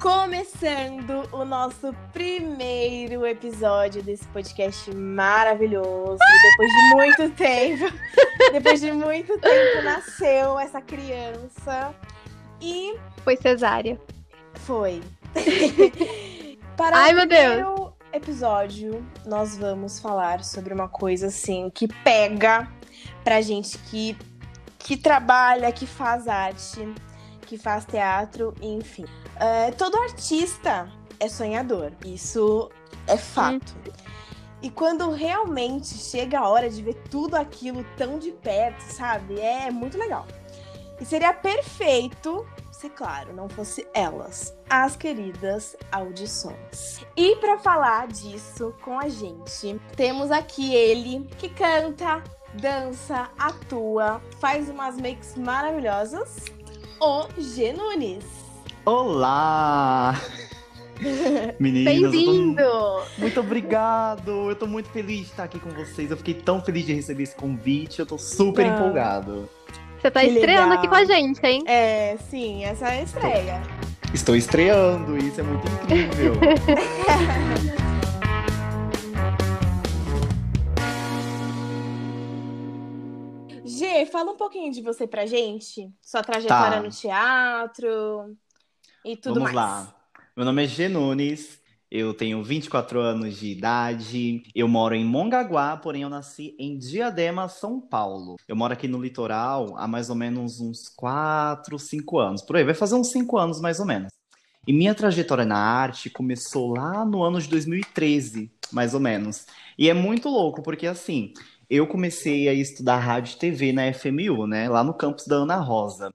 Começando o nosso primeiro episódio desse podcast maravilhoso. Depois de muito tempo, depois de muito tempo nasceu essa criança e Foi cesárea. foi. Para Ai, o meu primeiro episódio, nós vamos falar sobre uma coisa assim que pega pra gente que que trabalha, que faz arte, que faz teatro, enfim. É, todo artista é sonhador, isso é fato. E quando realmente chega a hora de ver tudo aquilo tão de perto, sabe? É muito legal. E seria perfeito se, claro, não fosse elas, as queridas audições. E para falar disso com a gente, temos aqui ele que canta, dança, atua, faz umas makes maravilhosas, o G Nunes. Olá! Meninas, eu tô- Bem-vindo! muito obrigado! Eu tô muito feliz de estar aqui com vocês. Eu fiquei tão feliz de receber esse convite. Eu tô super Ah. empolgado. Você tá Que estreando legal. aqui com a gente, hein? É, sim, essa é a estreia. Estou estreando, isso é muito incrível. G, fala um pouquinho de você pra gente, sua trajetória Tá. no teatro e tudo Vamos mais. lá. Meu nome é G Nunes. Eu tenho 24 anos de idade. Eu moro em Mongaguá, porém eu nasci em Diadema, São Paulo. Eu moro aqui no litoral há mais ou menos uns 4, 5 anos. Por aí, vai fazer uns 5 anos mais ou menos. E minha trajetória na arte começou lá no ano de 2013, mais ou menos. E é muito louco, porque assim, eu comecei a estudar rádio e TV na FMU, né? Lá no campus da Ana Rosa.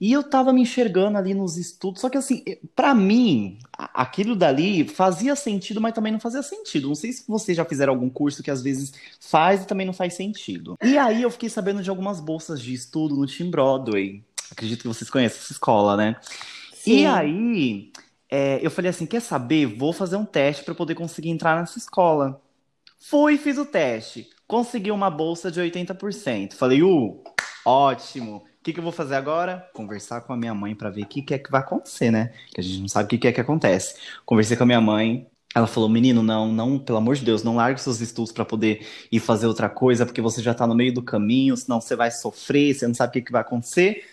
E eu tava me enxergando ali nos estudos, só que assim, pra mim, aquilo dali fazia sentido, mas também não fazia sentido. Não sei se vocês já fizeram algum curso que às vezes faz e também não faz sentido. E aí eu fiquei sabendo de algumas bolsas de estudo no Team Broadway. Acredito que vocês conhecem essa escola, né? E Sim. aí, é, eu falei assim, quer saber? Vou fazer um teste para poder conseguir entrar nessa escola. Fui, fiz o teste. Consegui uma bolsa de 80%. Falei, uh, ótimo. O que, que eu vou fazer agora? Conversar com a minha mãe para ver o que, que é que vai acontecer, né? Que a gente não sabe o que, que é que acontece. Conversei com a minha mãe. Ela falou, menino, não, não, pelo amor de Deus, não largue seus estudos para poder ir fazer outra coisa, porque você já tá no meio do caminho, senão você vai sofrer, você não sabe o que, que vai acontecer.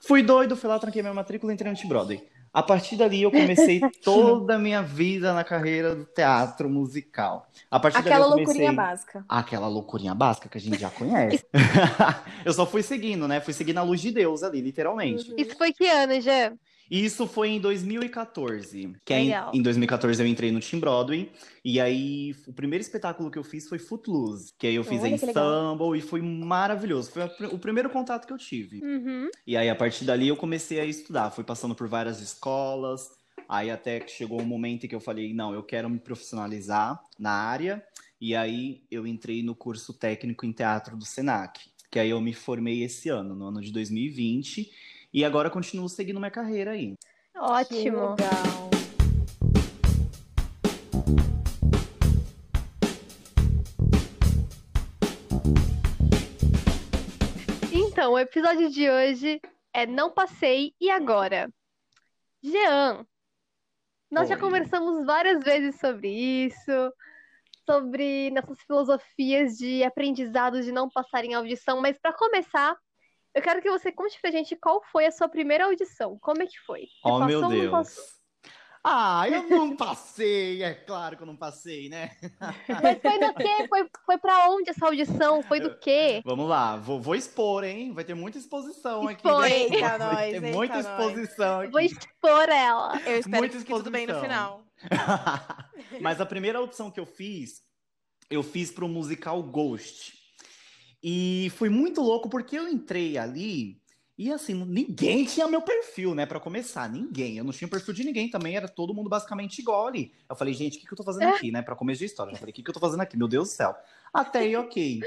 Fui doido, fui lá, tranquei minha matrícula e entrei no T-Broadway. A partir dali eu comecei toda a minha vida na carreira do teatro musical. A partir Aquela dali eu comecei... loucurinha básica. Aquela loucurinha básica que a gente já conhece. eu só fui seguindo, né? Fui seguindo a luz de Deus ali, literalmente. Uhum. Isso foi que ano, Gê? E isso foi em 2014. Que aí, Legal. em 2014 eu entrei no Team Broadway. E aí o primeiro espetáculo que eu fiz foi Footloose. Que aí eu fiz Olha em. Stumble e foi maravilhoso. Foi o primeiro contato que eu tive. Uhum. E aí, a partir dali, eu comecei a estudar. Fui passando por várias escolas. Aí, até que chegou um momento em que eu falei: não, eu quero me profissionalizar na área. E aí, eu entrei no curso técnico em teatro do SENAC. Que aí, eu me formei esse ano, no ano de 2020. E agora, continuo seguindo minha carreira aí. Que Ótimo. legal. Então, o episódio de hoje é Não Passei e Agora. Jean, nós já Oi. conversamos várias vezes sobre isso, sobre nossas filosofias de aprendizado de não passar em audição, mas para começar, eu quero que você conte pra gente qual foi a sua primeira audição. Como é que foi? Você Oh, meu passou ou não Deus. Ah, eu não passei. É claro que eu não passei, né? Mas foi do quê? Foi, foi para onde essa audição? Foi do quê? Vamos lá, vou, vou expor, hein? Vai ter muita exposição aqui. Expõe. né? Eita, Vai nós, ter muita nós. exposição aqui. Vou expor ela. Eu espero Muita que fique tudo bem no exposição. final. Mas a primeira opção que eu fiz, eu fiz pro musical Ghost. E foi muito louco porque eu entrei ali e assim, ninguém tinha meu perfil, né, Pra começar, ninguém. Eu não tinha perfil de ninguém também, era todo mundo basicamente igual ali. Eu falei, gente, o que, que eu tô fazendo aqui, né, Pra começo de história. Eu falei, o que, que eu tô fazendo aqui? Meu Deus do céu. Até aí, ok.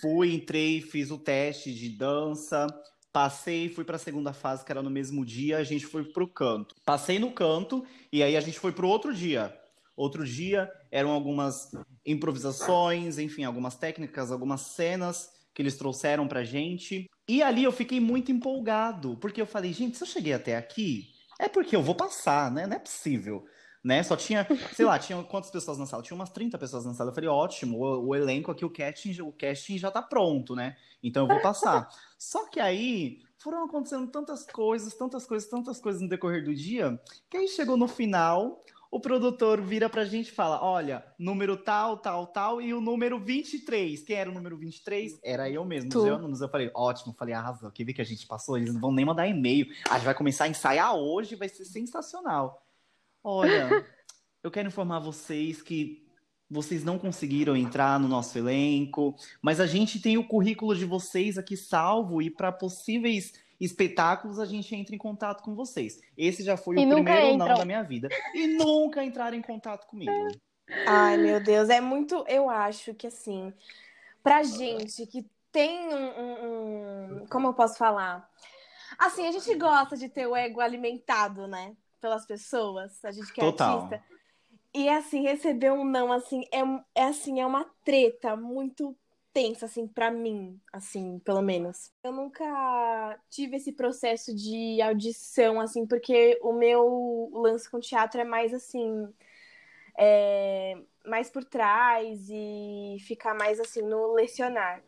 Fui, entrei, fiz o teste de dança, Passei, fui para a segunda fase, que era no mesmo dia, a gente foi pro canto. Passei no canto e aí a gente foi pro outro dia. Outro dia eram algumas improvisações, enfim, algumas técnicas, algumas cenas que eles trouxeram pra gente. E ali eu fiquei muito empolgado, porque eu falei, gente, se eu cheguei até aqui, É porque eu vou passar, né? Não é possível. Né? Só tinha, sei lá, tinha quantas pessoas na sala? Tinha umas 30 pessoas na sala. Eu falei, ótimo, o, o elenco aqui, o casting, o casting já tá pronto, né? Então eu vou passar. Só que aí foram acontecendo tantas coisas, tantas coisas, tantas coisas no decorrer do dia, que aí chegou no final, o produtor vira pra gente e fala: olha, número tal, tal, tal, e o número 23. Quem era o número 23? Era eu mesmo, Tu. eu, eu falei, ótimo, falei, arrasou, que vi que a gente passou, eles não vão nem mandar e-mail. A gente vai começar a ensaiar hoje, vai ser sensacional. Olha, eu quero informar vocês que vocês não conseguiram entrar no nosso elenco, mas a gente tem o currículo de vocês aqui salvo e para possíveis espetáculos a gente entra em contato com vocês. Esse já foi E o primeiro não entram. da minha vida. E nunca entraram em contato comigo. Ai, meu Deus, é muito. Eu acho que assim, pra gente que tem um, um- um- Como eu posso falar? Assim, a gente gosta de ter o ego alimentado, né? Pelas pessoas. A gente que é Total. artista. E assim, receber um não, assim, é, é assim, é uma treta muito tensa, assim, pra mim, assim, pelo menos. Eu nunca tive esse processo de audição, assim, porque o meu lance com teatro é mais assim é, mais por trás e ficar mais assim no lecionar.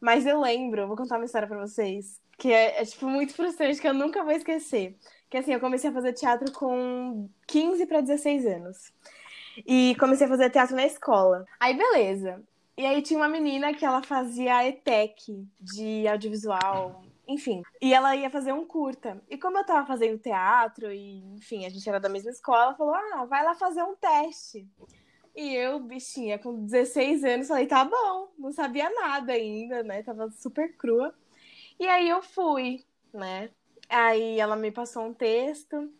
Mas eu lembro, vou contar uma história pra vocês, que é, é, tipo muito frustrante, que eu nunca vou esquecer. Que assim, eu comecei a fazer teatro com 15 para 16 anos. E comecei a fazer teatro na escola. Aí beleza. E aí tinha uma menina que ela fazia ETEC de audiovisual, enfim. E ela ia fazer um curta. E como eu tava fazendo teatro e, enfim, a gente era da mesma escola, ela falou: "Ah, vai lá fazer um teste". E eu, bichinha, com 16 anos, falei: "Tá bom". Não sabia nada ainda, né? Tava super crua. E aí eu fui, né? Aí ela me passou um texto.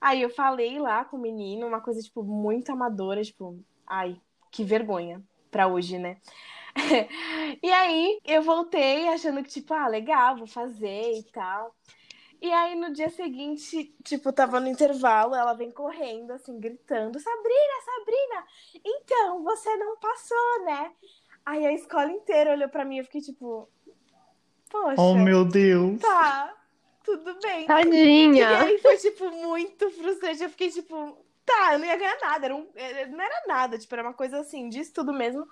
Aí eu falei lá com o menino, uma coisa, tipo, muito amadora, tipo, ai, que vergonha pra hoje, né? e aí eu voltei achando que, tipo, ah, legal, vou fazer e tal. E aí no dia seguinte, tipo, tava no intervalo, ela vem correndo, assim, gritando: Sabrina, Sabrina, então, você não passou, né? Aí a escola inteira olhou pra mim e eu fiquei tipo: Poxa, Oh, meu Deus! tá, tudo bem. E Tadinha. aí foi, tipo, muito frustrante. Eu fiquei, tipo, tá, eu não ia ganhar nada. Era um, era- não era nada, tipo, era uma coisa assim, disso tudo mesmo.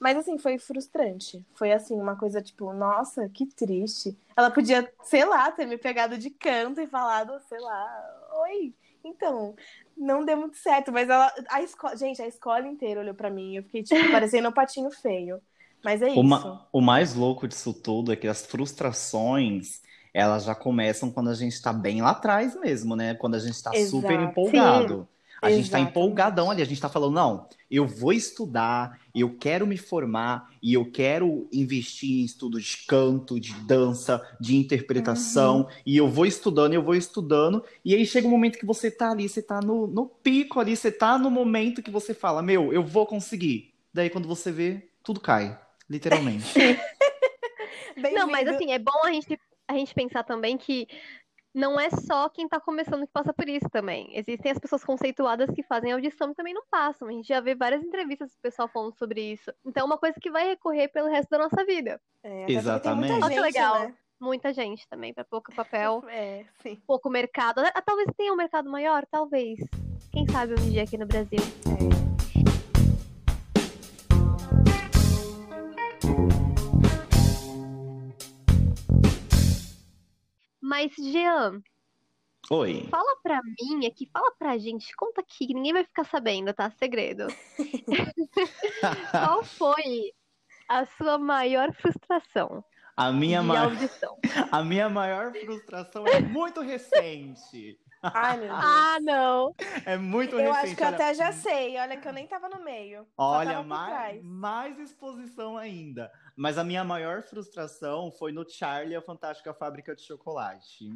Mas assim, foi frustrante. Foi assim, uma coisa, tipo, nossa, que triste. Ela podia, sei lá, ter me pegado de canto e falado, sei lá, oi. Então, não deu muito certo, mas ela. A escola, gente, a escola inteira olhou pra mim. Eu fiquei, tipo, parecendo um patinho feio. Mas é O, isso. ma- o mais louco disso tudo é que as frustrações, elas já começam quando a gente tá bem lá atrás mesmo, né? Quando a gente tá Exato. super empolgado. A gente tá Exatamente. empolgadão ali, a gente tá falando, não, eu vou estudar, eu quero me formar e eu quero investir em estudo de canto, de dança, de interpretação, e eu vou estudando, eu vou estudando, e aí chega um momento que você tá ali, você tá no, no pico ali, você tá no momento que você fala, meu, eu vou conseguir. Daí quando você vê, tudo cai, literalmente. Não, mas assim, é bom a gente, a gente pensar também que não é só quem tá começando que passa por isso também. Existem as pessoas conceituadas que fazem audição e também não passam. A gente já vê várias entrevistas do pessoal falando sobre isso. Então é uma coisa que vai recorrer pelo resto da nossa vida. É, Exatamente. muita Olha que gente, legal. né? Muita gente também, para pouco papel, É, sim. pouco mercado. Ah, Talvez tenha um mercado maior, talvez. Quem sabe um dia aqui no Brasil. Mas, Jean, Oi. fala pra mim aqui, fala pra gente, conta aqui, que ninguém vai ficar sabendo, tá? Segredo. Qual foi a sua maior frustração A minha, de ma- audição? a minha maior frustração é muito recente. Ai, meu Deus. Ah, não! É muito eu recente. acho que eu olha. até já sei. Olha que eu nem tava no meio. Olha, mais, mais exposição ainda. Mas a minha maior frustração foi no Charlie a Fantástica Fábrica de Chocolate.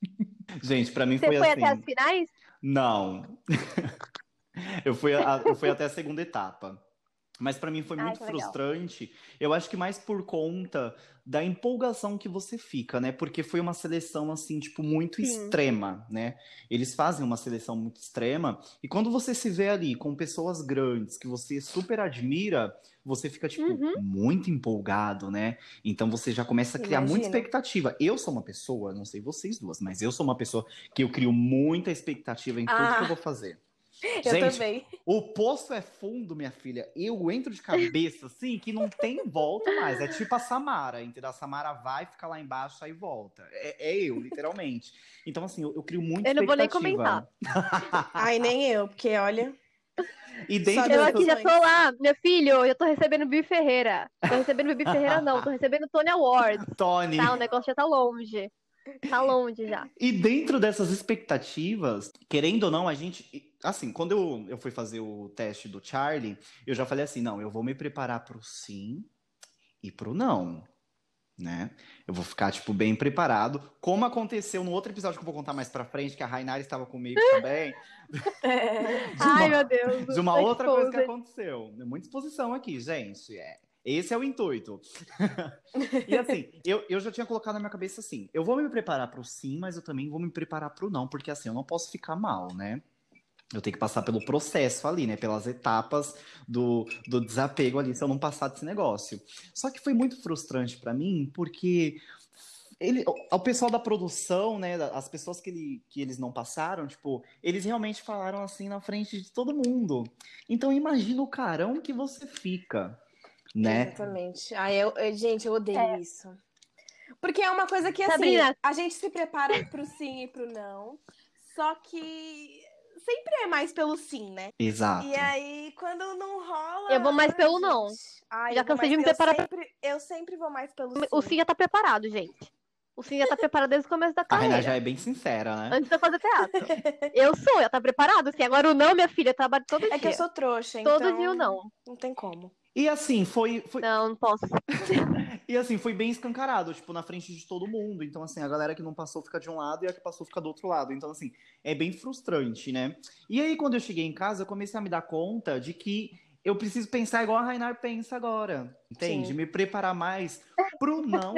Gente, pra mim Você foi, foi assim. até as finais? Não. eu, fui a- eu fui até a segunda etapa. Mas para mim foi Ai, muito que legal. frustrante. Eu acho que mais por conta da empolgação que você fica, né? Porque foi uma seleção assim, tipo, muito Sim. extrema, né? Eles fazem uma seleção muito extrema e quando você se vê ali com pessoas grandes que você super admira, você fica tipo Uhum. muito empolgado, né? Então você já começa a criar muita Imagino. expectativa. Eu sou uma pessoa, não sei vocês duas, mas eu sou uma pessoa que eu crio muita expectativa em tudo Ah. que eu vou fazer. Eu Gente, também. o poço é fundo, minha filha. Eu entro de cabeça, assim, que não tem volta mais. É tipo a Samara, entendeu? A Samara vai, fica lá embaixo, aí volta. É, é eu, literalmente. Então, assim, eu, eu crio muita Eu não vou nem expectativa. Ai, nem eu, porque olha. E dentro Eu aqui já tô lá, meu filho, eu tô recebendo Bibi Ferreira. Tô recebendo Bibi Ferreira, não, tô recebendo Tony Award. Tony. Tá, o negócio já tá longe. Tá longe já. E dentro dessas expectativas, querendo ou não, a gente. Assim, quando eu, eu fui fazer o teste do Charlie, eu já falei assim: não, eu vou me preparar pro sim e pro não. Né? Eu vou ficar, tipo, bem preparado. Como aconteceu no outro episódio que eu vou contar mais pra frente, que a Rainara estava comigo também. Ai, uma- meu Deus. de uma outra coisa que aconteceu. Muita exposição aqui, gente. É. Esse é o intuito. e assim, eu, eu já tinha colocado na minha cabeça assim: eu vou me preparar pro sim, mas eu também vou me preparar pro não, porque assim, eu não posso ficar mal, né? Eu tenho que passar pelo processo ali, né? Pelas etapas do, do desapego ali, se eu não passar desse negócio. Só que foi muito frustrante pra mim, porque ele, o, pessoal da produção, né? As pessoas que, ele, que eles não passaram, tipo, eles realmente falaram assim na frente de todo mundo. Então imagina o carão que você fica, né? Exatamente. Ai, eu, eu- gente, eu odeio isso. Porque é uma coisa que, assim, Sabrina. a gente se prepara pro sim e pro não. Só que sempre é mais pelo sim, né? Exato. E aí, quando não rola. Eu vou mais ai, pelo não. gente. Ai, Já eu cansei de me eu preparar pra- Sempre, eu sempre vou mais pelo sim. O Sim já tá preparado, gente. O Sim já tá preparado desde o começo da A Renan carreira. já é bem sincera, né? Antes de eu fazer teatro. Eu sou, já tá preparado. Assim, agora o não, minha filha, eu trabalho todo É dia. que eu sou trouxa, então. Todo dia o não. Não tem como. E assim, foi, foi, Não, não posso. e assim, foi bem escancarado, tipo, na frente de todo mundo. Então, assim, a galera que não passou fica de um lado e a que passou fica do outro lado. Então, assim, é bem frustrante, né? E aí, quando eu cheguei em casa, eu comecei a me dar conta de que eu preciso pensar igual a Rainar pensa agora. Entende? Sim. Me preparar mais pro não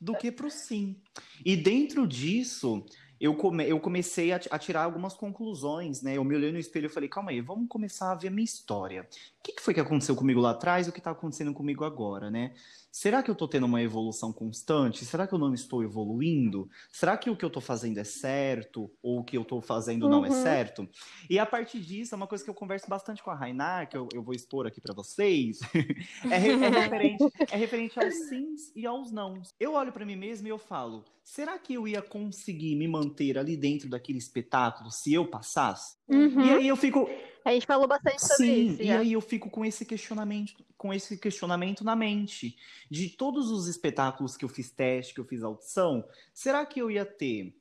do que pro sim. E dentro disso, eu, come, eu comecei a, a tirar algumas conclusões, né? Eu me olhei no espelho e falei, calma aí, vamos começar a ver a minha história. O que, que foi que aconteceu comigo lá atrás e o que tá acontecendo comigo agora, né? Será que eu tô tendo uma evolução constante? Será que eu não estou evoluindo? Será que o que eu tô fazendo é certo? Ou o que eu tô fazendo não é Uhum. certo? E a partir disso, é uma coisa que eu converso bastante com a Rainar, que eu, eu vou expor aqui pra vocês. é, re- é referente, é referente aos sims e aos nãos. Eu olho pra mim mesmo e eu falo: será que eu ia conseguir me manter ali dentro daquele espetáculo se eu passasse? Uhum. E aí eu fico, A gente falou bastante sobre Sim, isso. e já. aí eu fico com esse questionamento, com esse questionamento na mente de todos os espetáculos que eu fiz teste, que eu fiz audição, será que eu ia ter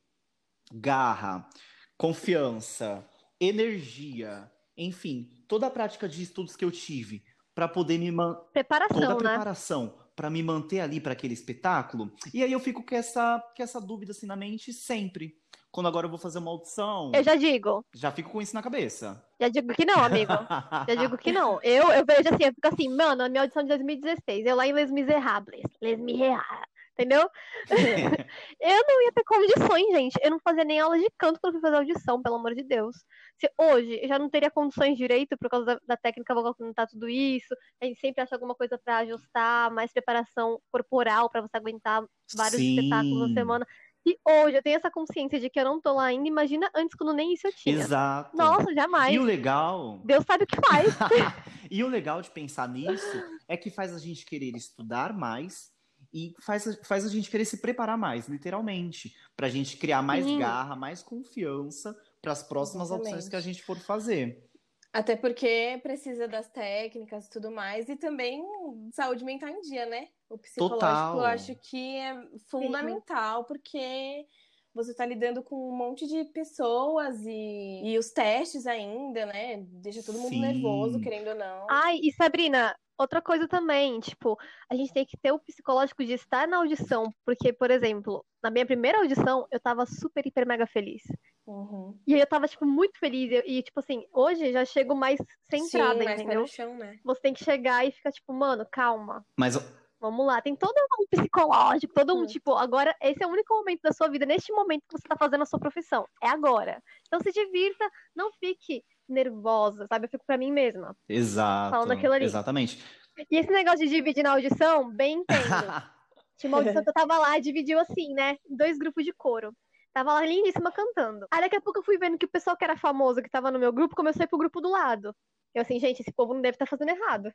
garra, confiança, energia, enfim, toda a prática de estudos que eu tive para poder me man- toda a Preparação, né? Para me manter ali para aquele espetáculo? E aí eu fico com essa, com essa dúvida assim na mente sempre. Quando agora eu vou fazer uma audição, Eu já digo. já fico com isso na cabeça. Já digo que não, amigo. Já digo que não. Eu, eu vejo assim, eu fico assim, mano, na minha audição de 2016, eu lá em Les Miserables. Les Miserables. Entendeu? eu não ia ter condições, gente. Eu não fazia nem aula de canto quando fui fazer audição, pelo amor de Deus. Se hoje eu já não teria condições direito por causa da, da técnica vocal que não tá tudo isso. A gente sempre acha alguma coisa pra ajustar, mais preparação corporal pra você aguentar vários Sim. espetáculos na semana. E hoje eu tenho essa consciência de que eu não tô lá ainda. Imagina antes, quando nem isso eu tinha. Exato. Nossa, jamais. E o legal. Deus sabe o que faz. e o legal de pensar nisso é que faz a gente querer estudar mais e faz, a- faz a gente querer se preparar mais, literalmente. Pra gente criar mais Sim. garra, mais confiança para as próximas Exatamente. opções que a gente for fazer. Até porque precisa das técnicas e tudo mais, e também saúde mental em dia, né? O psicológico Total. eu acho que é fundamental, porque você tá lidando com um monte de pessoas e, e os testes ainda, né? Deixa todo mundo Sim. nervoso, querendo ou não. Ai, e Sabrina, outra coisa também, tipo, a gente tem que ter o psicológico de estar na audição, porque, por exemplo, na minha primeira audição, eu tava super, hiper, mega feliz. Uhum. E aí eu tava, tipo, muito feliz. E, e, tipo assim, hoje já chego mais centrada, Sim, mais entendeu? no chão, né? Você tem que chegar e ficar, tipo, mano, calma. Mas Vamos lá, tem todo um psicológico, todo um Hum. tipo, agora esse é o único momento da sua vida, neste momento que você tá fazendo a sua profissão. É agora. Então se divirta, não fique nervosa, sabe? Eu fico pra mim mesma. exato. Falando aquilo ali. Exatamente. E esse negócio de dividir na audição, bem entendo. Tinha uma audição que eu tava lá, dividiu assim, né? Dois grupos de coro. Tava lá lindíssima cantando. Aí daqui a pouco eu fui vendo que o pessoal que era famoso, que tava no meu grupo, começou a ir pro grupo do lado. Eu assim, gente, esse povo não deve estar fazendo errado.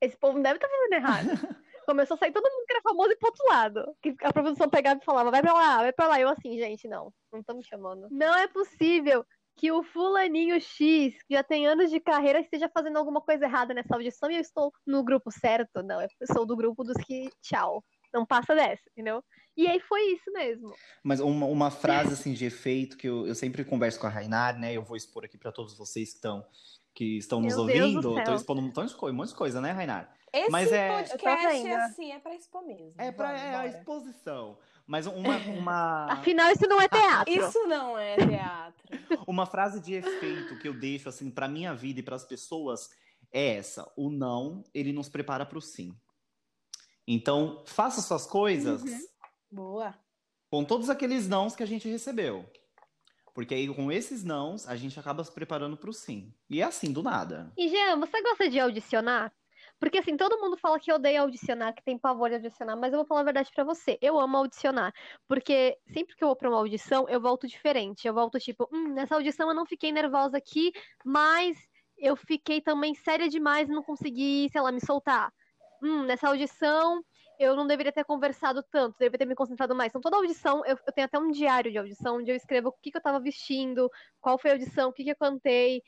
Esse povo não deve estar fazendo errado. Começou a sair todo mundo que era famoso e pro outro lado. Que a produção pegava e falava, vai pra lá, vai pra lá. Eu assim, gente, não, não estão me chamando. Não é possível que o fulaninho X, que já tem anos de carreira, esteja fazendo alguma coisa errada nessa audição e eu estou no grupo certo. Não, eu sou do grupo dos que, tchau, não passa dessa, entendeu? E aí foi isso mesmo. Mas uma, uma frase assim de efeito que eu, eu sempre converso com a Rainar, né? Eu vou expor aqui para todos vocês que estão que estão nos Meu ouvindo. Tô expondo um montão de coisa, um monte de coisa, né, Rainar? Esse Mas é- podcast, vendo. assim, é pra expor mesmo. É para é a exposição. Mas uma, uma, Afinal, isso não é teatro. Isso não é teatro. uma frase de efeito que eu deixo assim para minha vida e para as pessoas é essa: o não, ele nos prepara para o sim. Então, faça suas coisas Uhum. Boa. com todos aqueles nãos que a gente recebeu. Porque aí com esses nãos, a gente acaba se preparando para o sim. E é assim, do nada. E Jean, você gosta de audicionar? Porque assim, todo mundo fala que odeia audicionar, que tem pavor de audicionar, mas eu vou falar a verdade pra você. Eu amo audicionar, porque sempre que eu vou pra uma audição, eu volto diferente. Eu volto tipo, hum, nessa audição eu não fiquei nervosa aqui, mas eu fiquei também séria demais e não consegui, sei lá, me soltar. Hum, nessa audição eu não deveria ter conversado tanto, deveria ter me concentrado mais. Então, toda audição, eu, eu tenho até um diário de audição, onde eu escrevo o que, que eu tava vestindo, qual foi a audição, o que, que eu cantei,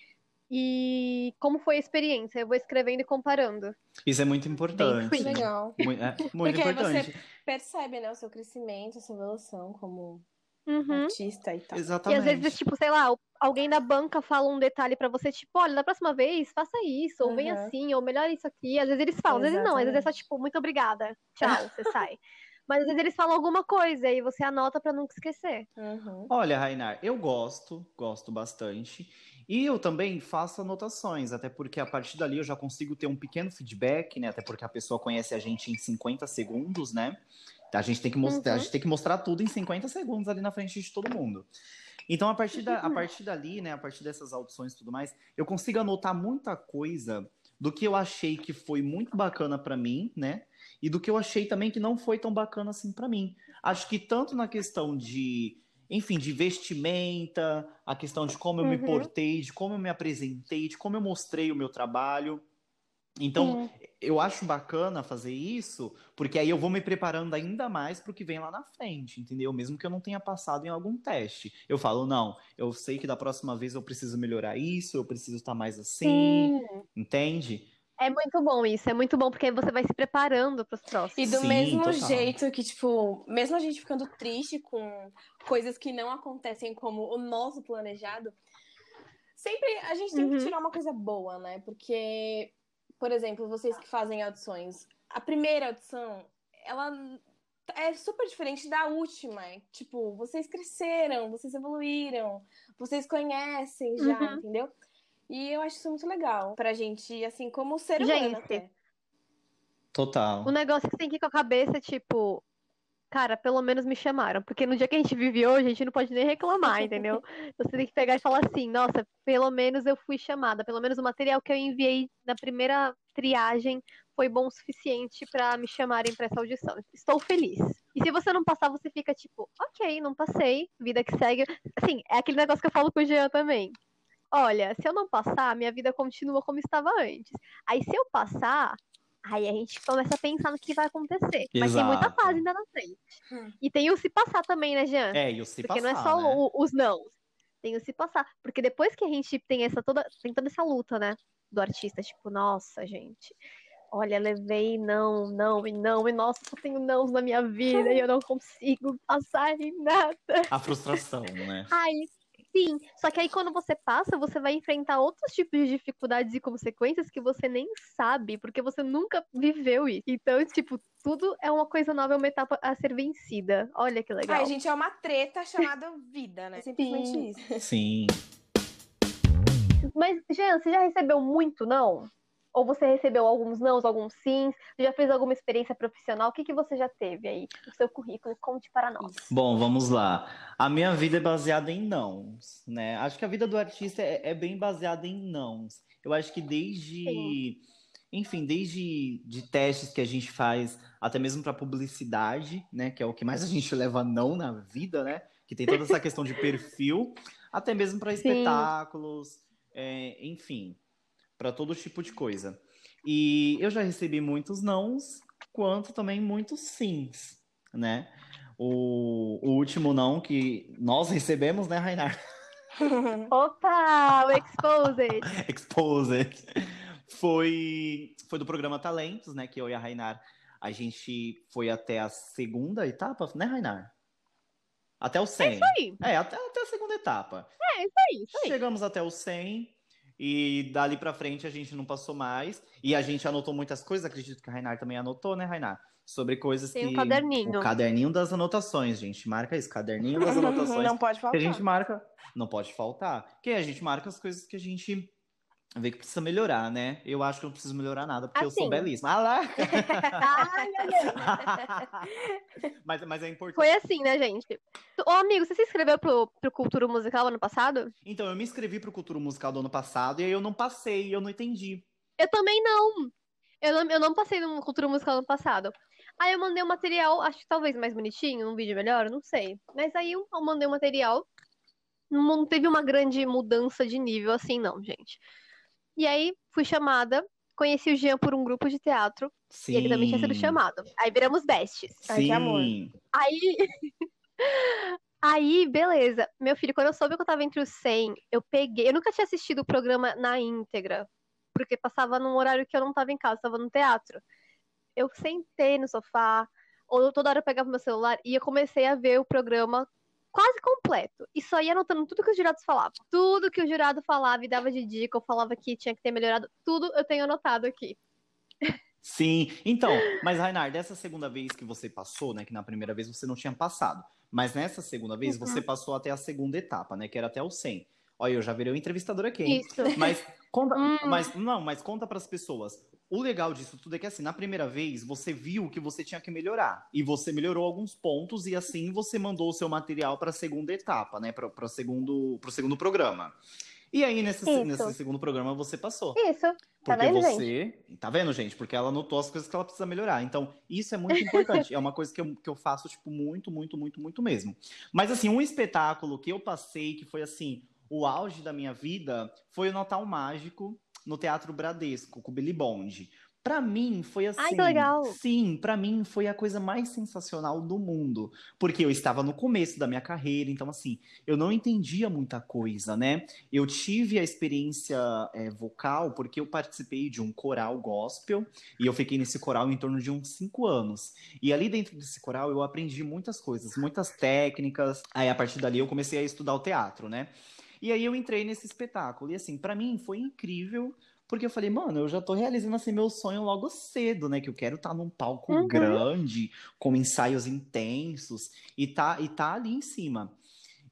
e como foi a experiência. Eu vou escrevendo e comparando. Isso é muito importante. Sim. Legal. Muito, é, muito Porque aí importante. você percebe, né, o seu crescimento, a sua evolução como Uhum. artista e tal. E Exatamente. às vezes, tipo, sei lá, alguém da banca fala um detalhe pra você, tipo, olha, da próxima vez, faça isso, ou vem Uhum. assim, ou melhor isso aqui. Às vezes eles falam, às vezes não, às vezes é só, tipo, muito obrigada, tchau, você sai. Mas às vezes eles falam alguma coisa e você anota pra nunca esquecer. Uhum. Olha, Rainar, eu gosto, gosto bastante. E eu também faço anotações, até porque a partir dali eu já consigo ter um pequeno feedback, né? Até porque a pessoa conhece a gente em 50 segundos, né? A gente tem que mostrar, a Uhum. gente tem que mostrar tudo em 50 segundos ali na frente de todo mundo. Então, a partir, da, a partir dali, né, a partir dessas audições e tudo mais, eu consigo anotar muita coisa do que eu achei que foi muito bacana pra mim, né? E do que eu achei também que não foi tão bacana assim pra mim. Acho que tanto na questão de, enfim, de vestimenta, a questão de como eu me Uhum. portei, de como eu me apresentei, de como eu mostrei o meu trabalho. Então, eu acho bacana fazer isso, porque aí eu vou me preparando ainda mais para o que vem lá na frente, entendeu? Mesmo que eu não tenha passado em algum teste. Eu falo, não, eu sei que da próxima vez eu preciso melhorar isso, eu preciso estar mais assim, entende? É muito bom isso, é muito bom porque aí você vai se preparando pros próximos. E do Sim, mesmo total. jeito que, tipo, mesmo a gente ficando triste com coisas que não acontecem como o nosso planejado, sempre a gente tem Uhum. que tirar uma coisa boa, né? Porque, por exemplo, vocês que fazem audições, a primeira audição, ela é super diferente da última. Tipo, vocês cresceram, vocês evoluíram, vocês conhecem já, Uhum. entendeu? E eu acho isso muito legal pra gente, assim, como ser humano Gente, até. Total. O negócio que você tem que ir com a cabeça, tipo, cara, pelo menos me chamaram. Porque no dia que a gente vive hoje, a gente não pode nem reclamar, entendeu? Você tem que pegar e falar assim, nossa, pelo menos eu fui chamada. Pelo menos o material que eu enviei na primeira triagem foi bom o suficiente pra me chamarem pra essa audição. Estou feliz. E se você não passar, você fica tipo, ok, não passei, vida que segue. Assim, é aquele negócio que eu falo com o Jean também. Olha, se eu não passar, minha vida continua como estava antes. Aí se eu passar, Aí a gente começa a pensar no que vai acontecer. Mas tem muita Exato. fase ainda na frente. Hum. E tem o se passar também, né, Jean? É, e o se Porque passar, não é só né? o- os não. Tem o se passar. Porque depois que a gente tem essa toda. Tem toda essa luta, né? Do artista, tipo, nossa, gente. Olha, levei não, não e não, e nossa, só tenho nãos na minha vida e eu não consigo passar em nada. A frustração, né? Aí, Sim, só que aí quando você passa, você vai enfrentar outros tipos de dificuldades e consequências que você nem sabe, porque você nunca viveu isso. Então, tipo, tudo é uma coisa nova, é uma etapa a ser vencida. Olha que legal. Ai, gente, é uma treta chamada vida, né? Simplesmente Sim. isso. Sim. Mas, Jean, você já recebeu muito não? Ou você recebeu alguns nãos, alguns sims? Você já fez alguma experiência profissional? O que, que você já teve aí no seu currículo? Conte para nós. Bom, vamos lá. A minha vida é baseada em nãos, né? Acho que a vida do artista é, é bem baseada em nãos. Eu acho que desde, enfim, desde de testes que a gente faz, até mesmo para publicidade, né? Que é o que mais a gente leva não na vida, né? Que tem toda essa questão de perfil, até mesmo para Sim. espetáculos, é, enfim, para todo tipo de coisa. E eu já recebi muitos nãos, quanto também muitos sims, né? O, o último não que nós recebemos, né, Rainar? Opa, o Exposed! Exposed. Foi, foi do programa Talentos, né? Que eu e a Rainar, a gente foi até a segunda etapa, né, Rainar? Até o 100. É isso aí, É, até, até a segunda etapa. é isso aí, isso aí. Chegamos até o 100 e dali pra frente a gente não passou mais. E a gente anotou muitas coisas, acredito que a Rainar também anotou, né, Rainar? Sobre coisas Tem um que. caderninho. O caderninho das anotações, gente. Marca isso, caderninho das anotações. Não pode que faltar. a gente marca. Não pode faltar. Que a gente marca as coisas que a gente vê que precisa melhorar, né? Eu acho que não preciso melhorar nada, porque eu sou Assim. belíssima. Ah lá! Ai, meu Deus. mas, mas é importante. Foi assim, né, gente? Ô, amigo, você se inscreveu pro, pro Cultura Musical ano passado? Então, eu me inscrevi pro Cultura Musical do ano passado e aí eu não passei, eu não entendi. Eu também não. Eu não, eu não passei no Cultura Musical ano passado. Aí eu mandei um material, acho que talvez mais bonitinho, um vídeo melhor, não sei. Mas aí eu mandei um material. Não teve uma grande mudança de nível assim, não, gente. E aí fui chamada, conheci o Jean por um grupo de teatro. Sim. E ele também tinha sido chamado. Aí viramos besties. Ai, que amor. Aí. Aí, beleza. Meu filho, quando eu soube que eu tava entre os 100, eu peguei. Eu nunca tinha assistido o programa na íntegra, porque passava num horário que eu não tava em casa, tava no teatro. Eu sentei no sofá, ou toda hora eu pegava meu celular e eu comecei a ver o programa quase completo. E só ia anotando tudo que os jurados falavam. Tudo que o jurado falava e dava de dica, ou falava que tinha que ter melhorado, tudo eu tenho anotado aqui. Sim, então, mas Rainar, dessa segunda vez que você passou, né, que na primeira vez você não tinha passado, mas nessa segunda vez Uhum. você passou até a segunda etapa, né, que era até o 100. Olha, eu já virei o entrevistador aqui, hein? Isso. Mas conta, Hum. mas não, mas conta para as pessoas. O legal disso tudo é que assim, na primeira vez você viu que você tinha que melhorar e você melhorou alguns pontos e assim você mandou o seu material para a segunda etapa, né, para o segundo, pro segundo programa. E aí nesse, nesse segundo programa você passou. Isso. Tá Porque vendo, você. Tá vendo, gente? Porque ela anotou as coisas que ela precisa melhorar. Então, isso é muito importante. é uma coisa que eu, que eu faço, tipo, muito, muito, muito, muito mesmo. Mas, assim, um espetáculo que eu passei, que foi, assim, o auge da minha vida, foi o Natal Mágico no Teatro Bradesco, com o Billy Bond. Pra mim, foi assim. Ai, que legal. Sim, pra mim foi a coisa mais sensacional do mundo. Porque eu estava no começo da minha carreira, então, assim, eu não entendia muita coisa, né? Eu tive a experiência é, vocal porque eu participei de um coral gospel e eu fiquei nesse coral em torno de uns cinco anos. E ali dentro desse coral eu aprendi muitas coisas, muitas técnicas. Aí a partir dali eu comecei a estudar o teatro, né? E aí eu entrei nesse espetáculo. E assim, pra mim foi incrível. Porque eu falei, mano, eu já tô realizando assim meu sonho logo cedo, né? Que eu quero estar num palco Uhum. grande, com ensaios intensos, e tá, e tá ali em cima.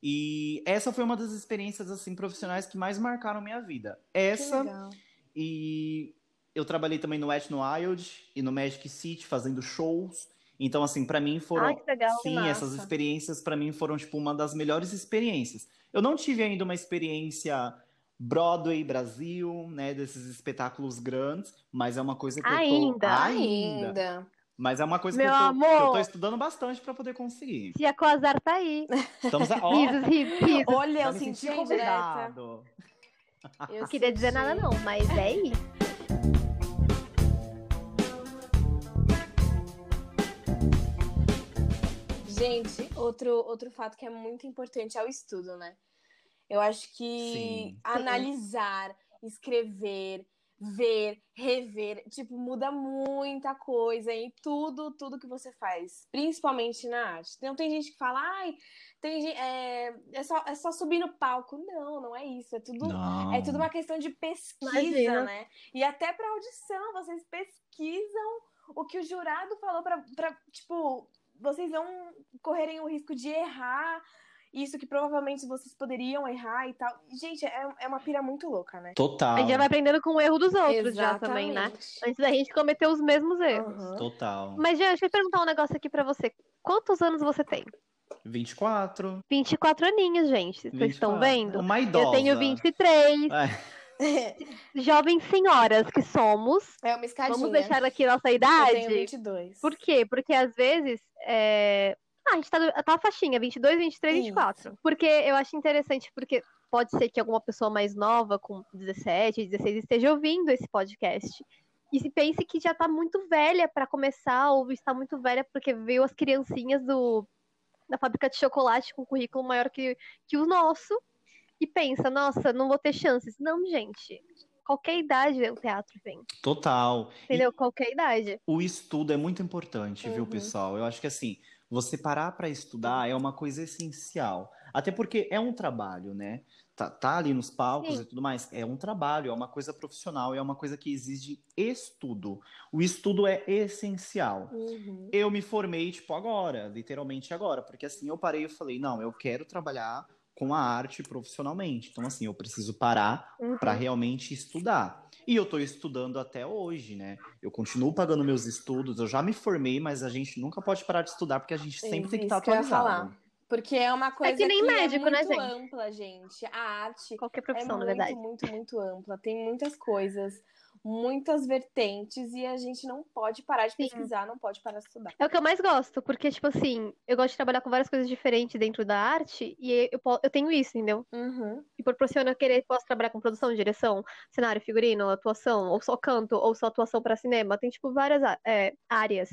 E essa foi uma das experiências assim profissionais que mais marcaram minha vida. Essa e eu trabalhei também no Etno Wild e no Magic City fazendo shows. Então assim, pra mim foram Ai, que legal, que sim, massa. essas experiências pra mim foram tipo uma das melhores experiências. Eu não tive ainda uma experiência Broadway Brasil, né, desses espetáculos grandes, mas é uma coisa que eu tô Ainda? ainda. Ainda. Mas é uma coisa que Meu eu tô, amor! que eu tô estudando bastante pra poder conseguir. Tia Coazar tá aí. Estamos a... ó, Risos, risos, risos. Olha, eu senti a convidado. Eu Não queria dizer nada, não, mas é isso. Gente, outro, outro fato que é muito importante é o estudo, né? Eu acho que Sim. analisar, escrever, ver, rever, tipo, muda muita coisa em tudo, tudo que você faz, principalmente na arte. Então tem gente que fala, ai, tem gente, é, é, só, é só subir no palco. Não, não é isso. É tudo, Não. é tudo uma questão de pesquisa, Imagina. né? E até pra audição, vocês pesquisam o que o jurado falou pra, pra tipo, vocês não correrem o risco de errar isso que provavelmente vocês poderiam errar e tal. Gente, é, é uma pira muito louca, né? Total. A gente já vai aprendendo com o erro dos outros já também, né? Exatamente. Antes da gente cometer os mesmos erros. Aham. Total. Mas, Jean, deixa eu perguntar um negócio aqui pra você. Quantos anos você tem? 24. 24 aninhos, gente. Vocês 24. estão vendo? Uma idosa. Eu tenho 23. É. Jovens senhoras que somos. É uma escadinha. Vamos deixar aqui nossa Eu idade. tenho 22. Por quê? Porque às vezes. É... Ah, a gente tá, tá a faixinha, 22, 23, Isso. 24. Porque eu acho interessante, porque pode ser que alguma pessoa mais nova, com 17, 16, esteja ouvindo esse podcast. E se pense que já tá muito velha pra começar, ou está muito velha porque veio as criancinhas do, da fábrica de chocolate com currículo maior que, que o nosso. E pensa, nossa, não vou ter chances. Não, gente. Qualquer idade o teatro vem. Total. E Entendeu? Qualquer idade. o estudo é muito importante, viu, Uhum. pessoal? Eu acho que assim, você parar para estudar é uma coisa essencial. Até porque é um trabalho, né? Tá, tá ali nos palcos Sim. e tudo mais. É um trabalho, é uma coisa profissional, é uma coisa que exige estudo. O estudo é essencial. Uhum. Eu me formei, tipo, agora, literalmente agora, porque assim eu parei e falei, não, eu quero trabalhar com a arte profissionalmente. Então, assim, eu preciso parar Uhum. para realmente estudar. E eu tô estudando até hoje, né? Eu continuo pagando meus estudos, eu já me formei, mas a gente nunca pode parar de estudar porque a gente sempre tem que estar que ia atualizado. Porque é uma coisa que nem médico, é né, muito gente? ampla, gente. A arte Qualquer é profissão, na muito, verdade. muito, muito ampla. Tem muitas coisas, muitas vertentes e a gente não pode parar de Sim. pesquisar, não pode parar de estudar. É o que eu mais gosto, porque, tipo assim, eu gosto de trabalhar com várias coisas diferentes dentro da arte e eu, eu tenho isso, entendeu? Uhum. E proporciona querer, posso trabalhar com produção, direção, cenário, figurino, atuação, ou só canto, ou só atuação pra cinema. Tem, tipo, várias é, áreas.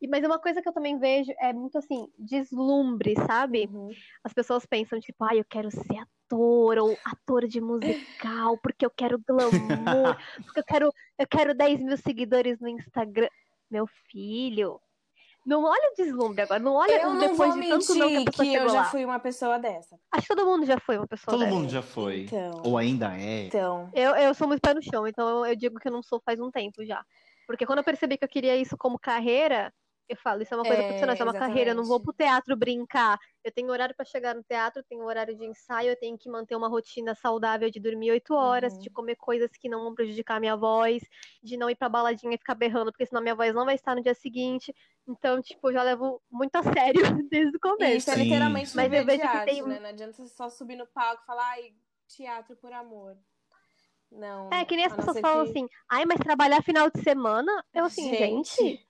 E, mas uma coisa que eu também vejo é muito, assim, deslumbre, sabe? Uhum. As pessoas pensam, tipo, ah, eu quero ser ator ou ator de musical, porque eu quero glamour, porque eu quero, eu quero 10 mil seguidores no Instagram. Meu filho, não olha o deslumbre agora, não olha Eu o não depois vou de tanto não que a pessoa que eu já lá. fui uma pessoa dessa. Acho que todo mundo já foi uma pessoa Todo dessa. mundo já foi. Então, Ou ainda é. então. Eu, eu sou muito pé no chão, então eu, eu digo que eu não sou faz um tempo já. Porque quando eu percebi que eu queria isso como carreira, eu falo, isso é uma coisa É, profissional, isso é uma carreira, eu não vou pro teatro brincar. Eu tenho horário pra chegar no teatro, tenho horário de ensaio, eu tenho que manter uma rotina saudável de dormir oito horas, Uhum. de comer coisas que não vão prejudicar a minha voz, de não ir pra baladinha e ficar berrando, porque senão minha voz não vai estar no dia seguinte. Então, tipo, eu já levo muito a sério desde o começo. isso é literalmente sim. Mas eu vejo que tem- né? Não adianta você só subir no palco e falar, ai, teatro por amor. Não. É que nem as pessoas falam que- assim, ai, mas trabalhar final de semana? Eu assim, gente,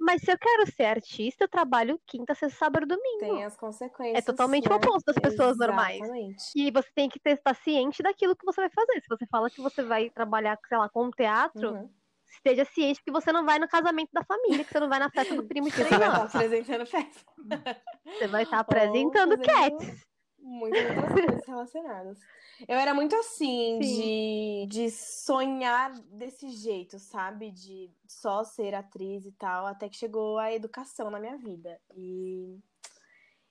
mas se eu quero ser artista, eu trabalho quinta, sexta, sábado e domingo. tem as consequências. É totalmente o né? oposto das pessoas normais. Exatamente. E você tem que estar ciente daquilo que você vai fazer. Se você fala que você vai trabalhar, sei lá, com teatro, Uhum. esteja ciente que você não vai no casamento da família, que você não vai na festa do primo de Você vai estar anos. apresentando festa. Você vai estar apresentando fazendo- cats. Muitas outras coisas relacionadas. Eu era muito assim, de, de sonhar desse jeito, sabe? De só ser atriz e tal, até que chegou a educação na minha vida. E,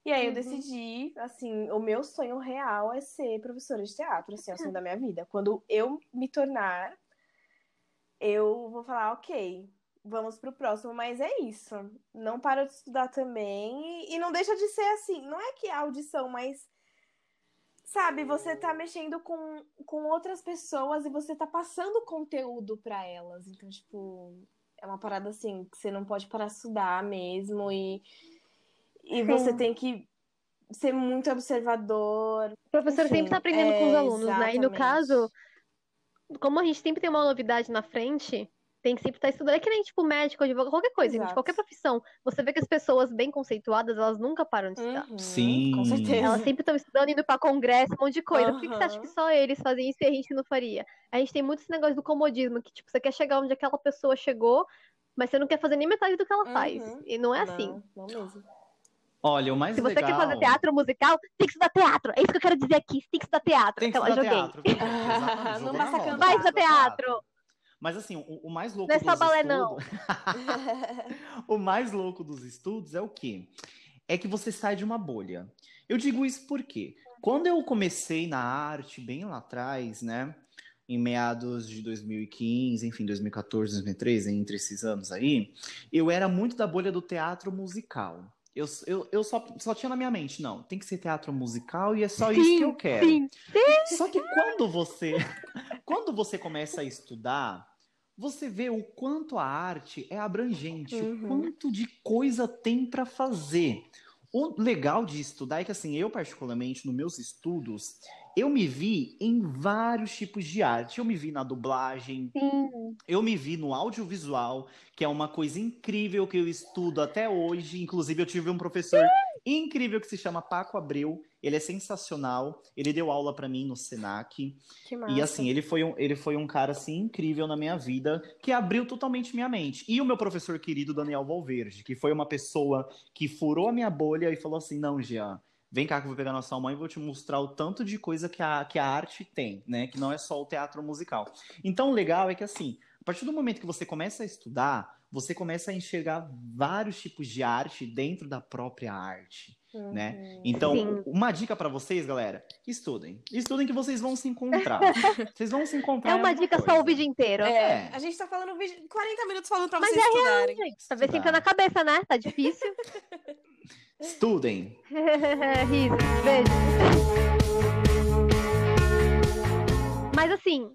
e aí eu Uhum. decidi, assim, o meu sonho real é ser professora de teatro, assim, é o sonho da minha vida. Quando eu me tornar, eu vou falar, ok, vamos pro próximo, mas é isso. Não para de estudar também. E, e não deixa de ser assim, não é que a audição, mas. Sabe, você tá mexendo com, com outras pessoas e você tá passando conteúdo pra elas. Então, tipo, é uma parada assim, que você não pode parar de estudar mesmo. E, e Sim. você tem que ser muito observador. O professor Enfim, sempre está aprendendo com os é, alunos, né? E no exatamente. caso, como a gente sempre tem uma novidade na frente, tem que sempre estar estudando. É que nem, tipo, médico, advogado, qualquer coisa, gente, qualquer profissão. Você vê que as pessoas bem conceituadas, elas nunca param de estudar. Uhum, Sim. Com certeza. Elas sempre estão estudando, indo pra congresso, um monte de coisa. Por que, que você acha que só eles fazem isso e a gente não faria? A gente tem muito esse negócio do comodismo, que, tipo, você quer chegar onde aquela pessoa chegou, mas você não quer fazer nem metade do que ela faz. Uhum. E não é assim. Não, não mesmo. Olha, o mais Se você legal... quer fazer teatro musical, tem que estudar teatro. É isso que eu quero dizer aqui. Você tem que estudar teatro. Tem que Aquela estudar joguei. teatro. Exatamente, Não basta cantar. Vai estudar teatro. Mas assim, o, o mais louco é dos só balé, estudos... o mais louco dos estudos é o quê? É que você sai de uma bolha. Eu digo isso porque quando eu comecei na arte, bem lá atrás, né? Em meados de 2015, enfim, 2014, 2013, entre esses anos aí, eu era muito da bolha do teatro musical. Eu, eu, eu só, só tinha na minha mente, não, tem que ser teatro musical e é só isso Sim, que eu quero. Sim, Só que quando você quando você começa a estudar, você vê o quanto a arte é abrangente, o Uhum. quanto de coisa tem para fazer. O legal de estudar é que assim, eu particularmente nos meus estudos, eu me vi em vários tipos de arte. Eu me vi na dublagem, sim. eu me vi no audiovisual, que é uma coisa incrível que eu estudo até hoje. Inclusive, eu tive um professor incrível que se chama Paco Abreu. Ele é sensacional. Ele deu aula para mim no Senac. Que massa. E assim, ele foi, um, ele foi um cara assim incrível na minha vida, que abriu totalmente minha mente. E o meu professor querido Daniel Valverde, que foi uma pessoa que furou a minha bolha e falou assim: "Não, Jean, vem cá que eu vou pegar na sua mãe e vou te mostrar o tanto de coisa que a, que a arte tem, né? Que não é só o teatro musical. Então, o legal é que assim, a partir do momento que você começa a estudar, você começa a enxergar vários tipos de arte dentro da própria arte Uhum. né? Então, Sim. uma dica pra vocês, galera, estudem. Estudem que vocês vão se encontrar. vocês vão se encontrar. É uma dica só coisa. o vídeo inteiro. É, É. a gente tá falando vídeo- 40 minutos falando pra Mas vocês é estudarem. Gente, talvez Estudar. fica na cabeça, né? Tá difícil. Estudem. Riso, beijo. Mas assim,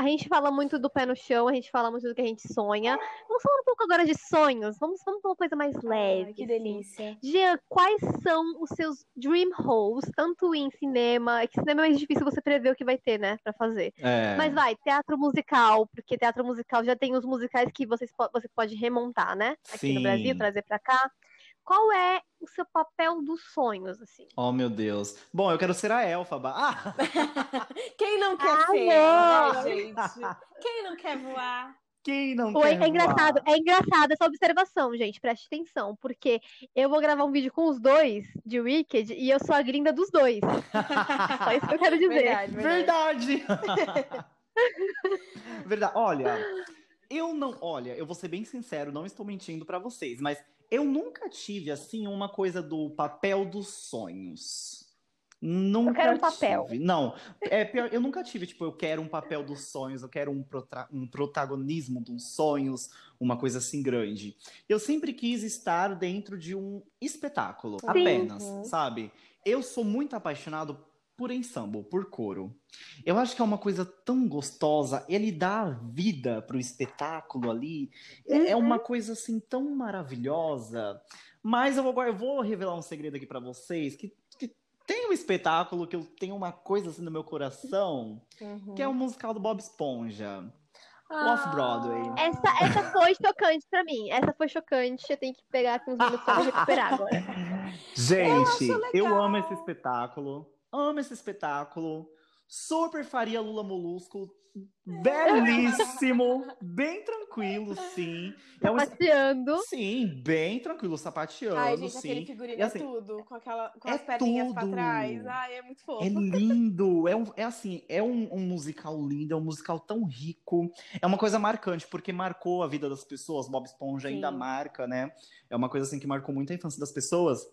a gente fala muito do pé no chão, a gente fala muito do que a gente sonha. Vamos falar um pouco agora de sonhos. Vamos, vamos pra uma coisa mais leve. Ai, que assim. delícia. Jean, quais são os seus dream roles, tanto em cinema, é que cinema é mais difícil você prever o que vai ter, né, pra fazer. É. Mas vai, teatro musical, porque teatro musical já tem os musicais que vocês, você pode remontar, né? Aqui no Sim. Brasil, trazer pra cá. Qual é o seu papel dos sonhos, assim? Oh, meu Deus. Bom, eu quero ser a Elfaba. Ah! Quem não quer Ah, ser, não. né, gente? Quem não quer voar? Quem não é, quer é engraçado, voar? é engraçado essa observação, gente. Preste atenção, porque eu vou gravar um vídeo com os dois de Wicked e eu sou a gringa dos dois. Só isso que eu quero dizer. Verdade, verdade. Verdade! Verdade. Olha, eu não. Olha, eu vou ser bem sincero, não estou mentindo pra vocês, mas eu nunca tive, assim, uma coisa do papel dos sonhos. Nunca Eu quero um papel. tive. Não, é pior, eu nunca tive, tipo, eu quero um papel dos sonhos, eu quero um, um protagonismo dos sonhos, uma coisa assim grande. Eu sempre quis estar dentro de um espetáculo, Sim. apenas, Uhum. sabe? Eu sou muito apaixonado por ensemble, por coro. Eu acho que é uma coisa tão gostosa, ele dá vida pro espetáculo ali. É é uma coisa assim tão maravilhosa. Mas eu vou, eu vou revelar um segredo aqui pra vocês, que, que tem um espetáculo que eu tenho uma coisa assim no meu coração, Uhum. que é o musical do Bob Esponja. Ah. Off-Broadway. Essa, essa foi chocante pra mim. Essa foi chocante. Eu tenho que pegar aqui uns minutos pra recuperar agora. Gente, Eu eu, amo esse espetáculo. Amo esse espetáculo. Super faria Lula Molusco. Belíssimo. bem tranquilo, sim. É um. Sim, bem tranquilo, sapateando, Ai, gente, sim. aquele figurino E assim, é tudo, com, aquela, com é as perninhas pra tudo. trás. Ai, é muito fofo. É lindo, é, um, é assim, é um, um musical lindo, é um musical tão rico. É uma coisa marcante, porque marcou a vida das pessoas. Bob Esponja Sim. ainda marca, né? É uma coisa assim que marcou muito a infância das pessoas.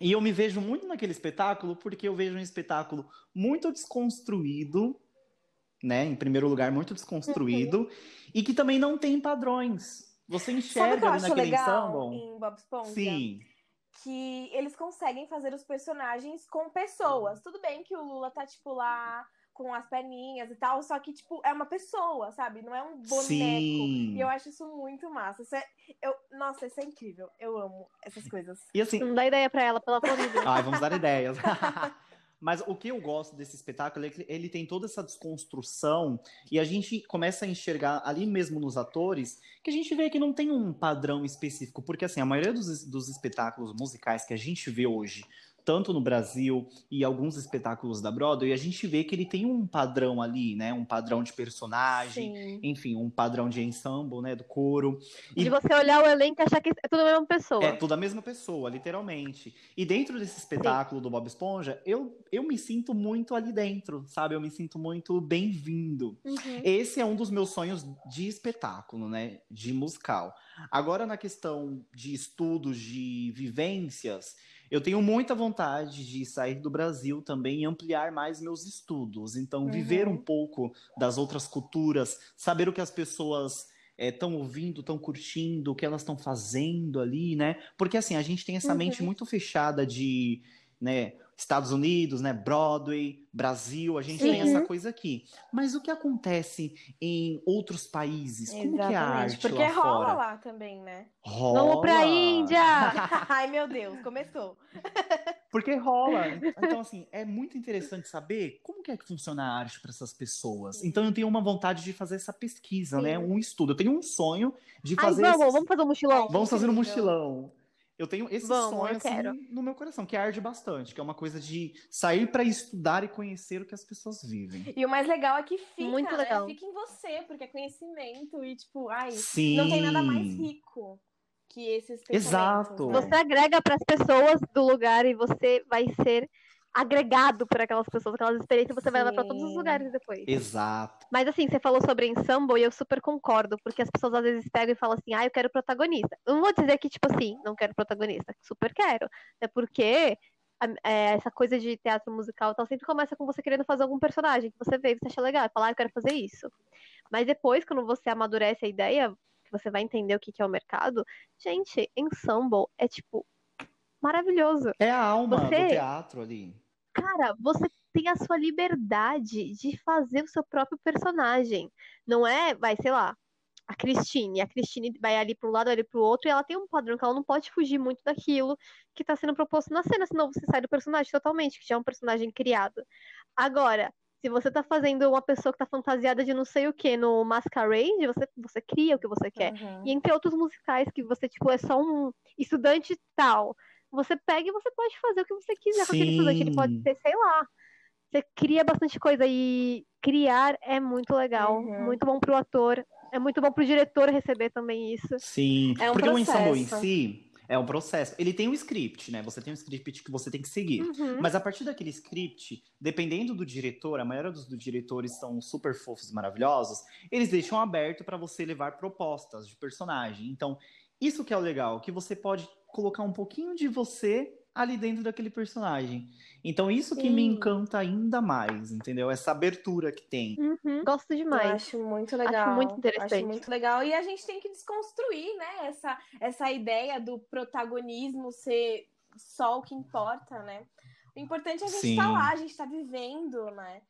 E eu me vejo muito naquele espetáculo, porque eu vejo um espetáculo muito desconstruído, né? Em primeiro lugar, muito desconstruído, e que também não tem padrões. Você enxerga ali naquele legal ensemble. em Bob Esponja? Sim, Que eles conseguem fazer os personagens com pessoas. Tudo bem que o Lula tá, tipo, lá com as perninhas e tal, só que, tipo, é uma pessoa, sabe? Não é um boneco. sim. E eu acho isso muito massa. Isso é- eu, nossa, isso é incrível. Eu amo essas coisas. E assim, Não dá ideia pra ela, amor de Deus. Ai, vamos dar ideias. Mas o que eu gosto desse espetáculo é que ele tem toda essa desconstrução e a gente começa a enxergar ali mesmo nos atores que a gente vê que não tem um padrão específico, porque assim, a maioria dos, dos espetáculos musicais que a gente vê hoje tanto no Brasil e alguns espetáculos da Broadway, a gente vê que ele tem um padrão ali, né? Um padrão de personagem, Sim. enfim, um padrão de ensemble, né? Do coro. E De você olhar o elenco e achar que é tudo a mesma pessoa. é tudo a mesma pessoa, literalmente. E dentro desse espetáculo do Bob Esponja, eu, eu me sinto muito ali dentro, sabe? Eu me sinto muito bem-vindo. Uhum. Esse é um dos meus sonhos de espetáculo, né? De musical. Agora, na questão de estudos, de vivências, eu tenho muita vontade de sair do Brasil também e ampliar mais meus estudos. Então, viver Uhum. um pouco das outras culturas, saber o que as pessoas estão ouvindo, estão curtindo, o que elas estão fazendo ali, né? Porque assim, a gente tem essa Uhum. mente muito fechada de, né, Estados Unidos, né, Broadway, Brasil, a gente tem essa coisa aqui. Mas o que acontece em outros países? Como que é a arte Porque lá rola fora? lá também, né? Rola. Vamos pra Índia! Ai, meu Deus, começou. Porque rola. Então, assim, é muito interessante saber como que é que funciona a arte para essas pessoas. Então, eu tenho uma vontade de fazer essa pesquisa, Sim. né? Um estudo. Eu tenho um sonho de Ai, fazer. vamos, esse- vamos fazer um mochilão. Vamos fazer um mochilão. Eu tenho esse Vamos, sonho assim, no meu coração, que arde bastante, que é uma coisa de sair para estudar e conhecer o que as pessoas vivem. E o mais legal é que fica, Muito né? legal. Fica em você, porque é conhecimento e, tipo, ai, Sim. não tem nada mais rico que esses pensamentos. Exato. né? Você agrega para as pessoas do lugar e você vai ser agregado por aquelas pessoas, aquelas experiências, você vai levar para todos os Sim. lugares depois. Exato. Mas assim, você falou sobre ensemble e eu super concordo, porque as pessoas às vezes pegam e falam assim, ah, eu quero protagonista. Eu não vou dizer que, tipo assim, não quero protagonista, super quero. É porque a- é, essa coisa de teatro musical e tal sempre começa com você querendo fazer algum personagem que você vê e você acha legal, e fala, ah, eu quero fazer isso. Mas depois, quando você amadurece a ideia, que você vai entender o que que é o mercado, gente, ensemble é tipo maravilhoso. É a alma Você- do teatro ali. Cara, você tem a sua liberdade de fazer o seu próprio personagem. Não é, vai, sei lá, a Christine. A Christine vai ali para um lado, ali para o outro, e ela tem um padrão que ela não pode fugir muito daquilo que está sendo proposto na cena, senão você sai do personagem totalmente, que já é um personagem criado. Agora, se você tá fazendo uma pessoa que tá fantasiada de não sei o que no Masquerade, você, você cria o que você quer. Uhum. E entre outros musicais que você, tipo, é só um estudante tal. Você pega e você pode fazer o que você quiser com aquele Sim. estudante. Ele pode ser, sei lá. Você cria bastante coisa e criar é muito legal. Uhum. Muito bom pro ator. É muito bom pro diretor receber também isso. Sim. É um Porque o ensemble em processo. si é um processo. Ele tem um script, né? Você tem um script que você tem que seguir. Uhum. Mas a partir daquele script, dependendo do diretor, a maioria dos, dos diretores são super fofos e maravilhosos, eles deixam aberto para você levar propostas de personagem. Então, isso que é o legal, que você pode colocar um pouquinho de você ali dentro daquele personagem. Então, isso que me Sim. encanta ainda mais, entendeu? Essa abertura que tem. Uhum. Gosto Eu demais. acho muito legal. muito interessante. Acho muito legal. E a gente tem que desconstruir, né? Essa, essa ideia do protagonismo ser só o que importa, né? O importante é a gente Sim. estar lá, a gente estar vivendo, né?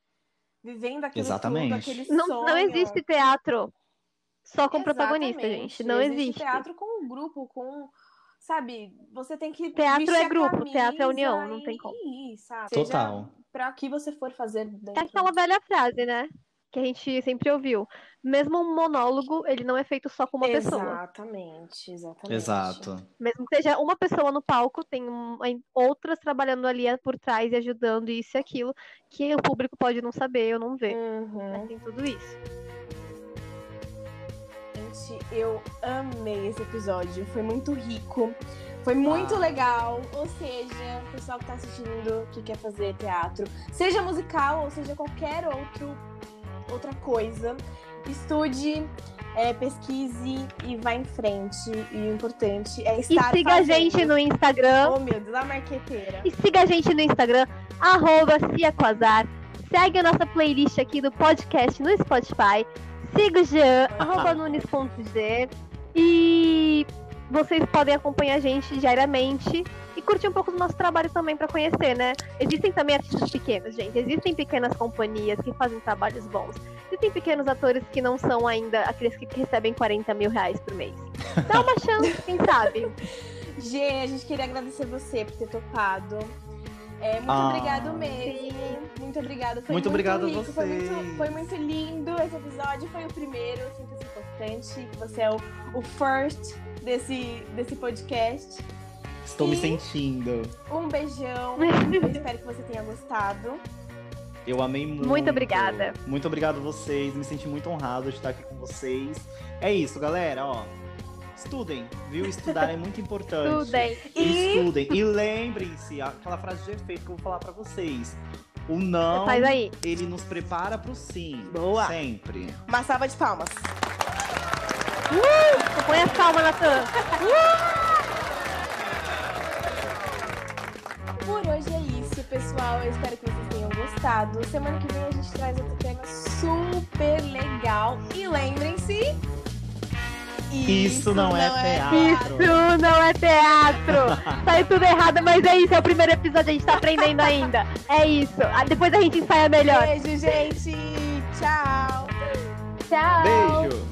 Vivendo aquilo Exatamente. tudo, aquele Não, sonho. não existe teatro só com protagonista, Exatamente. gente. Não existe. existe. teatro com um grupo, com. Sabe, você tem que. Teatro é grupo, teatro é união, não tem como. sabe? Total. Seja pra que você for fazer É dentro aquela velha frase, né? Que a gente sempre ouviu. Mesmo um monólogo, ele não é feito só com uma pessoa. Exatamente, exatamente. Exato. Mesmo que seja uma pessoa no palco, tem um- outras trabalhando ali por trás e ajudando isso e aquilo, que o público pode não saber ou não ver. Uhum. Mas tem tudo isso. Gente, eu amei esse episódio. Foi muito rico. Foi muito Ah. legal. Ou seja, o pessoal que tá assistindo que quer fazer teatro, seja musical ou seja qualquer outro, outra coisa, estude, é, pesquise e vá em frente. E o importante é E estar siga a fazendo. gente no Instagram. Oh, meu Deus, a marqueteira. E siga a gente no Instagram, arroba Ciaquazar. Segue a nossa playlist aqui do podcast no Spotify. Siga o Jean, arroba nunes.g. E vocês podem acompanhar a gente diariamente e curtir um pouco do nosso trabalho também para conhecer, né? Existem também artistas pequenos, gente. Existem pequenas companhias que fazem trabalhos bons. Existem pequenos atores que não são ainda aqueles que recebem 40 mil reais por mês. Dá uma chance, quem sabe? Gê, a gente queria agradecer você por ter topado. É, muito Ah. obrigado mesmo. Muito obrigado. Foi Muito obrigado a rico, Foi muito, vocês. foi muito lindo esse episódio. Foi o primeiro, sinta-se importante. Você é o, o first desse, desse podcast. Estou me E- sentindo. Um beijão. Eu espero que você tenha gostado. Eu amei muito. Muito obrigada. Muito obrigado a vocês. Me senti muito honrado de estar aqui com vocês. É isso, galera, ó. Estudem, viu? Estudar é muito importante. Estudem. E- Estudem. E lembrem-se, aquela frase de efeito que eu vou falar pra vocês. O não, Faz aí. ele nos prepara pro sim. Boa. Sempre. Uma salva de palmas. Põe as palmas, Natan. Por hoje é isso, pessoal. Eu espero que vocês tenham gostado. Semana que vem a gente traz outro tema super legal. E lembrem-se. Isso não é teatro. Isso não é teatro. Saiu tudo errado, mas é isso. É o primeiro episódio, a gente tá aprendendo ainda. É isso. Ah, Depois a gente ensaia melhor. Beijo, gente. Tchau. Tchau. Beijo.